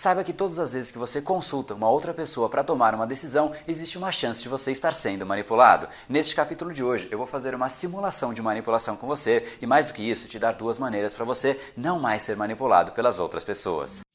Saiba que todas as vezes que você consulta uma outra pessoa para tomar uma decisão, existe uma chance de você estar sendo manipulado. Neste capítulo de hoje, eu vou fazer uma simulação de manipulação com você e, mais do que isso, te dar duas maneiras para você não mais ser manipulado pelas outras pessoas.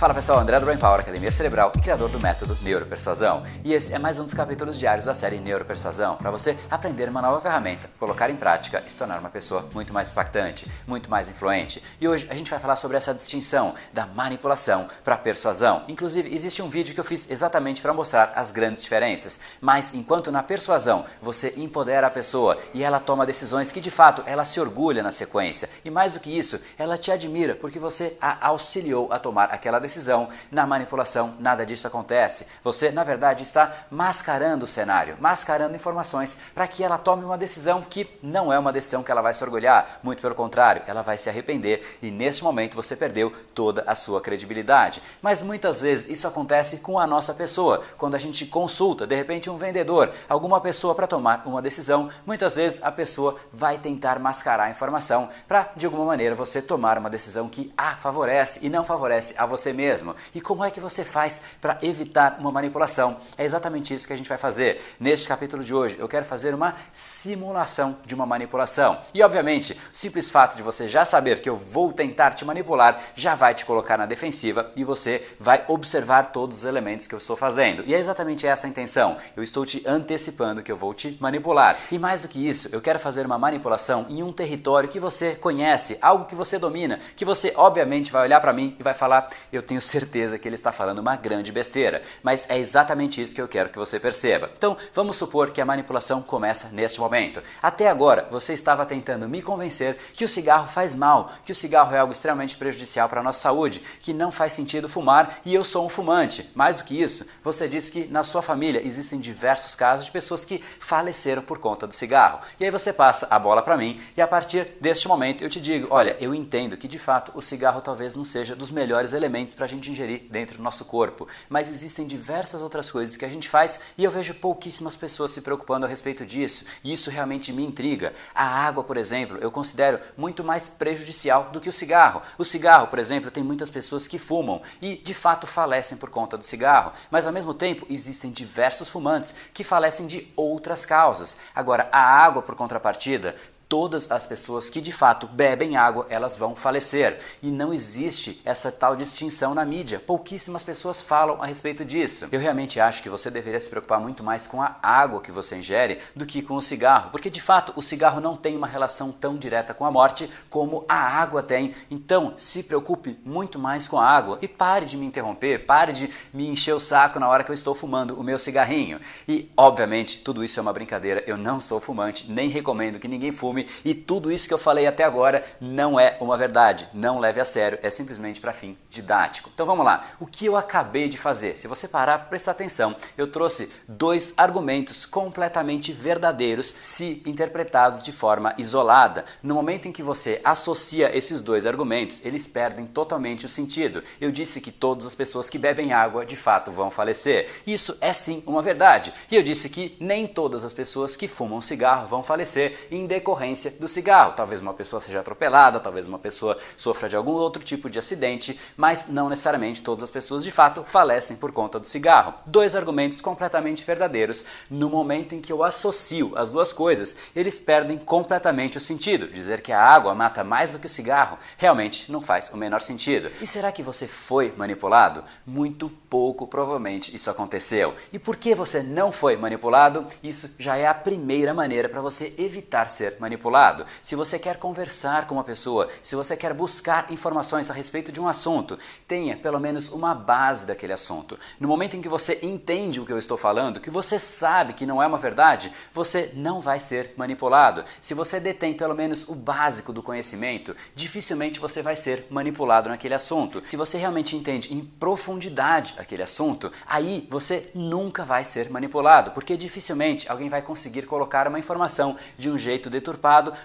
Fala pessoal, André do Brain Power, Academia Cerebral e criador do método Neuropersuasão. E esse é mais um dos capítulos diários da série Neuropersuasão, para você aprender uma nova ferramenta, colocar em prática e se tornar uma pessoa muito mais impactante, muito mais influente. E hoje a gente vai falar sobre essa distinção da manipulação para persuasão. Inclusive, existe um vídeo que eu fiz exatamente para mostrar as grandes diferenças. Mas enquanto na persuasão você empodera a pessoa e ela toma decisões que de fato ela se orgulha na sequência, e mais do que isso, ela te admira porque você a auxiliou a tomar aquela decisão decisão. Na manipulação, nada disso acontece. Você, na verdade, está mascarando o cenário, mascarando informações para que ela tome uma decisão que não é uma decisão que ela vai se orgulhar. Muito pelo contrário, ela vai se arrepender e nesse momento você perdeu toda a sua credibilidade. Mas muitas vezes isso acontece com a nossa pessoa. Quando a gente consulta, de repente, um vendedor, alguma pessoa para tomar uma decisão, muitas vezes a pessoa vai tentar mascarar a informação para, de alguma maneira, você tomar uma decisão que a favorece e não favorece a você mesmo mesmo. E como é que você faz para evitar uma manipulação? É exatamente isso que a gente vai fazer. Neste capítulo de hoje, eu quero fazer uma simulação de uma manipulação. E, obviamente, o simples fato de você já saber que eu vou tentar te manipular já vai te colocar na defensiva e você vai observar todos os elementos que eu estou fazendo. E é exatamente essa a intenção. Eu estou te antecipando que eu vou te manipular. E mais do que isso, eu quero fazer uma manipulação em um território que você conhece, algo que você domina, que você obviamente vai olhar para mim e vai falar: "Eu tenho certeza que ele está falando uma grande besteira, mas é exatamente isso que eu quero que você perceba. Então, vamos supor que a manipulação começa neste momento. Até agora, você estava tentando me convencer que o cigarro faz mal, que o cigarro é algo extremamente prejudicial para a nossa saúde, que não faz sentido fumar e eu sou um fumante. Mais do que isso, você disse que na sua família existem diversos casos de pessoas que faleceram por conta do cigarro. E aí você passa a bola para mim e a partir deste momento eu te digo: olha, eu entendo que de fato o cigarro talvez não seja dos melhores elementos para a gente ingerir dentro do nosso corpo. Mas existem diversas outras coisas que a gente faz e eu vejo pouquíssimas pessoas se preocupando a respeito disso. E isso realmente me intriga. A água, por exemplo, eu considero muito mais prejudicial do que o cigarro. O cigarro, por exemplo, tem muitas pessoas que fumam e de fato falecem por conta do cigarro. Mas ao mesmo tempo, existem diversos fumantes que falecem de outras causas. Agora, a água, por contrapartida, todas as pessoas que de fato bebem água, elas vão falecer. E não existe essa tal distinção na mídia. Pouquíssimas pessoas falam a respeito disso. Eu realmente acho que você deveria se preocupar muito mais com a água que você ingere do que com o cigarro, porque de fato o cigarro não tem uma relação tão direta com a morte como a água tem. Então, se preocupe muito mais com a água e pare de me interromper, pare de me encher o saco na hora que eu estou fumando o meu cigarrinho. E, obviamente, tudo isso é uma brincadeira. Eu não sou fumante, nem recomendo que ninguém fume e tudo isso que eu falei até agora não é uma verdade. Não leve a sério, é simplesmente para fim didático. Então vamos lá. O que eu acabei de fazer? Se você parar para prestar atenção, eu trouxe dois argumentos completamente verdadeiros se interpretados de forma isolada. No momento em que você associa esses dois argumentos, eles perdem totalmente o sentido. Eu disse que todas as pessoas que bebem água de fato vão falecer. Isso é sim uma verdade. E eu disse que nem todas as pessoas que fumam cigarro vão falecer em decorrência decorrência do cigarro. Talvez uma pessoa seja atropelada, talvez uma pessoa sofra de algum outro tipo de acidente, mas não necessariamente todas as pessoas de fato falecem por conta do cigarro. Dois argumentos completamente verdadeiros. No momento em que eu associo as duas coisas, eles perdem completamente o sentido. Dizer que a água mata mais do que o cigarro realmente não faz o menor sentido. E será que você foi manipulado? Muito pouco provavelmente isso aconteceu. E por que você não foi manipulado? Isso já é a primeira maneira para você evitar ser manipulado manipulado. Se você quer conversar com uma pessoa, se você quer buscar informações a respeito de um assunto, tenha pelo menos uma base daquele assunto. No momento em que você entende o que eu estou falando, que você sabe que não é uma verdade, você não vai ser manipulado. Se você detém pelo menos o básico do conhecimento, dificilmente você vai ser manipulado naquele assunto. Se você realmente entende em profundidade aquele assunto, aí você nunca vai ser manipulado, porque dificilmente alguém vai conseguir colocar uma informação de um jeito deturpado,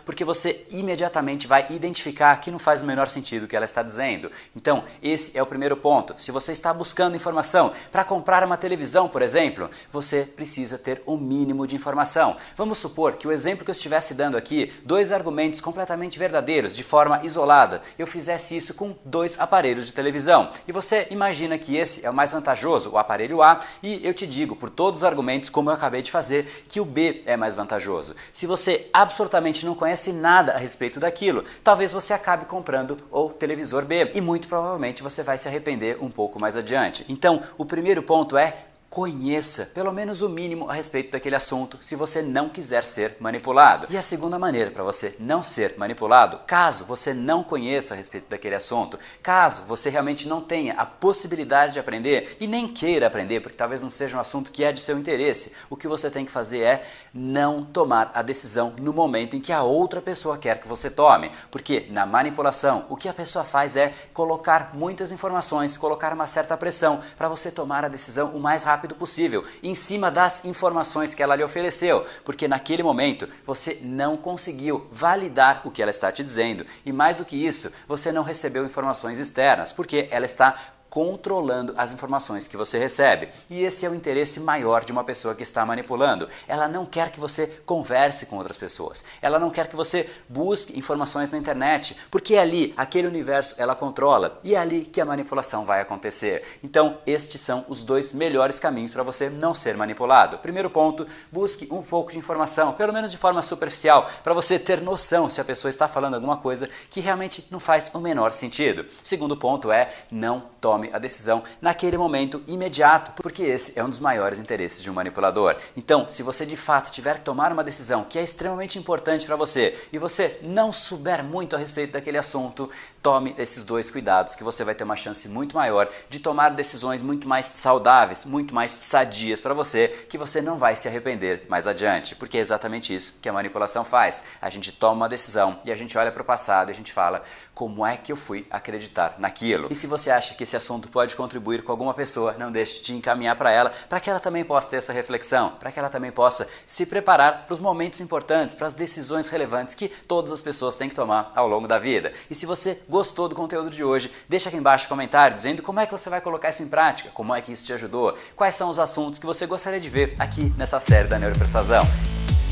porque você imediatamente vai identificar que não faz o menor sentido o que ela está dizendo. Então, esse é o primeiro ponto. Se você está buscando informação para comprar uma televisão, por exemplo, você precisa ter o um mínimo de informação. Vamos supor que o exemplo que eu estivesse dando aqui, dois argumentos completamente verdadeiros de forma isolada, eu fizesse isso com dois aparelhos de televisão. E você imagina que esse é o mais vantajoso, o aparelho A, e eu te digo, por todos os argumentos, como eu acabei de fazer, que o B é mais vantajoso. Se você absolutamente não conhece nada a respeito daquilo, talvez você acabe comprando o televisor B e muito provavelmente você vai se arrepender um pouco mais adiante. Então, o primeiro ponto é conheça pelo menos o mínimo a respeito daquele assunto se você não quiser ser manipulado. E a segunda maneira para você não ser manipulado, caso você não conheça a respeito daquele assunto, caso você realmente não tenha a possibilidade de aprender e nem queira aprender, porque talvez não seja um assunto que é de seu interesse, o que você tem que fazer é não tomar a decisão no momento em que a outra pessoa quer que você tome. Porque na manipulação, o que a pessoa faz é colocar muitas informações, colocar uma certa pressão para você tomar a decisão o mais rápido rápido possível, em cima das informações que ela lhe ofereceu, porque naquele momento você não conseguiu validar o que ela está te dizendo. E mais do que isso, você não recebeu informações externas, porque ela está controlando as informações que você recebe. E esse é o interesse maior de uma pessoa que está manipulando. Ela não quer que você converse com outras pessoas. Ela não quer que você busque informações na internet, porque é ali, aquele universo, ela controla e é ali que a manipulação vai acontecer. Então, estes são os dois melhores caminhos para você não ser manipulado. Primeiro ponto, busque um pouco de informação, pelo menos de forma superficial, para você ter noção se a pessoa está falando alguma coisa que realmente não faz o menor sentido. Segundo ponto é não tome tome a decisão naquele momento imediato, porque esse é um dos maiores interesses de um manipulador. Então, se você de fato tiver que tomar uma decisão que é extremamente importante para você e você não souber muito a respeito daquele assunto, tome esses dois cuidados que você vai ter uma chance muito maior de tomar decisões muito mais saudáveis, muito mais sadias para você, que você não vai se arrepender mais adiante, porque é exatamente isso que a manipulação faz. A gente toma uma decisão e a gente olha para o passado e a gente fala como é que eu fui acreditar naquilo. E se você acha que esse assunto assunto pode contribuir com alguma pessoa, não deixe de encaminhar para ela, para que ela também possa ter essa reflexão, para que ela também possa se preparar para os momentos importantes, para as decisões relevantes que todas as pessoas têm que tomar ao longo da vida. E se você gostou do conteúdo de hoje, deixa aqui embaixo um comentário dizendo como é que você vai colocar isso em prática, como é que isso te ajudou, quais são os assuntos que você gostaria de ver aqui nessa série da Neuropersuasão.